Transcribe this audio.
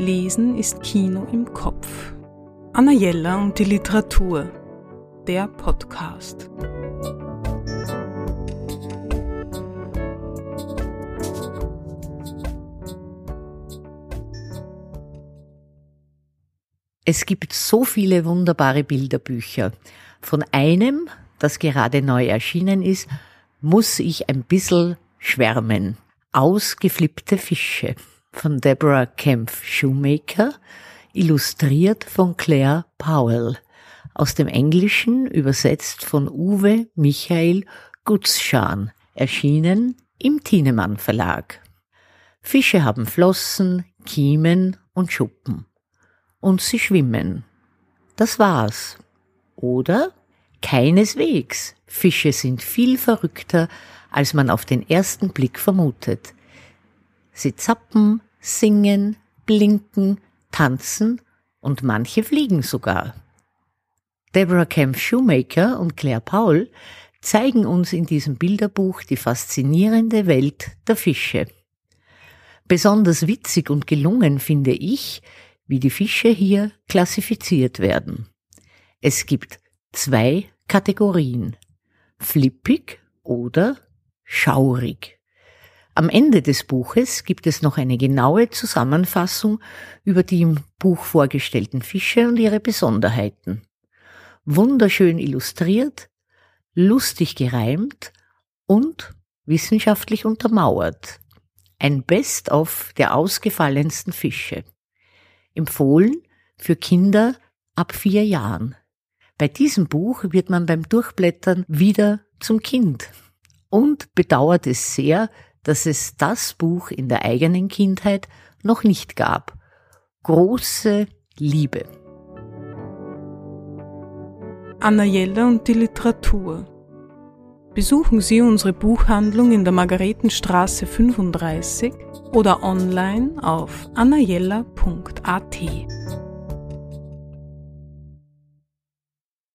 Lesen ist Kino im Kopf. Anna Jella und die Literatur. Der Podcast. Es gibt so viele wunderbare Bilderbücher. Von einem, das gerade neu erschienen ist, muss ich ein bisschen schwärmen. Ausgeflippte Fische von Deborah Kempf Shoemaker, illustriert von Claire Powell, aus dem Englischen übersetzt von Uwe Michael Gutschan, erschienen im Thienemann Verlag. Fische haben Flossen, Kiemen und Schuppen. Und sie schwimmen. Das war's. Oder? Keineswegs. Fische sind viel verrückter, als man auf den ersten Blick vermutet. Sie zappen, singen, blinken, tanzen und manche fliegen sogar. Deborah Kemp Shoemaker und Claire Paul zeigen uns in diesem Bilderbuch die faszinierende Welt der Fische. Besonders witzig und gelungen finde ich, wie die Fische hier klassifiziert werden. Es gibt zwei Kategorien. Flippig oder schaurig. Am Ende des Buches gibt es noch eine genaue Zusammenfassung über die im Buch vorgestellten Fische und ihre Besonderheiten. Wunderschön illustriert, lustig gereimt und wissenschaftlich untermauert. Ein Best-of der ausgefallensten Fische. Empfohlen für Kinder ab vier Jahren. Bei diesem Buch wird man beim Durchblättern wieder zum Kind und bedauert es sehr, dass es das Buch in der eigenen Kindheit noch nicht gab. Große Liebe. Anna Jelle und die Literatur. Besuchen Sie unsere Buchhandlung in der Margaretenstraße 35 oder online auf annajella.at.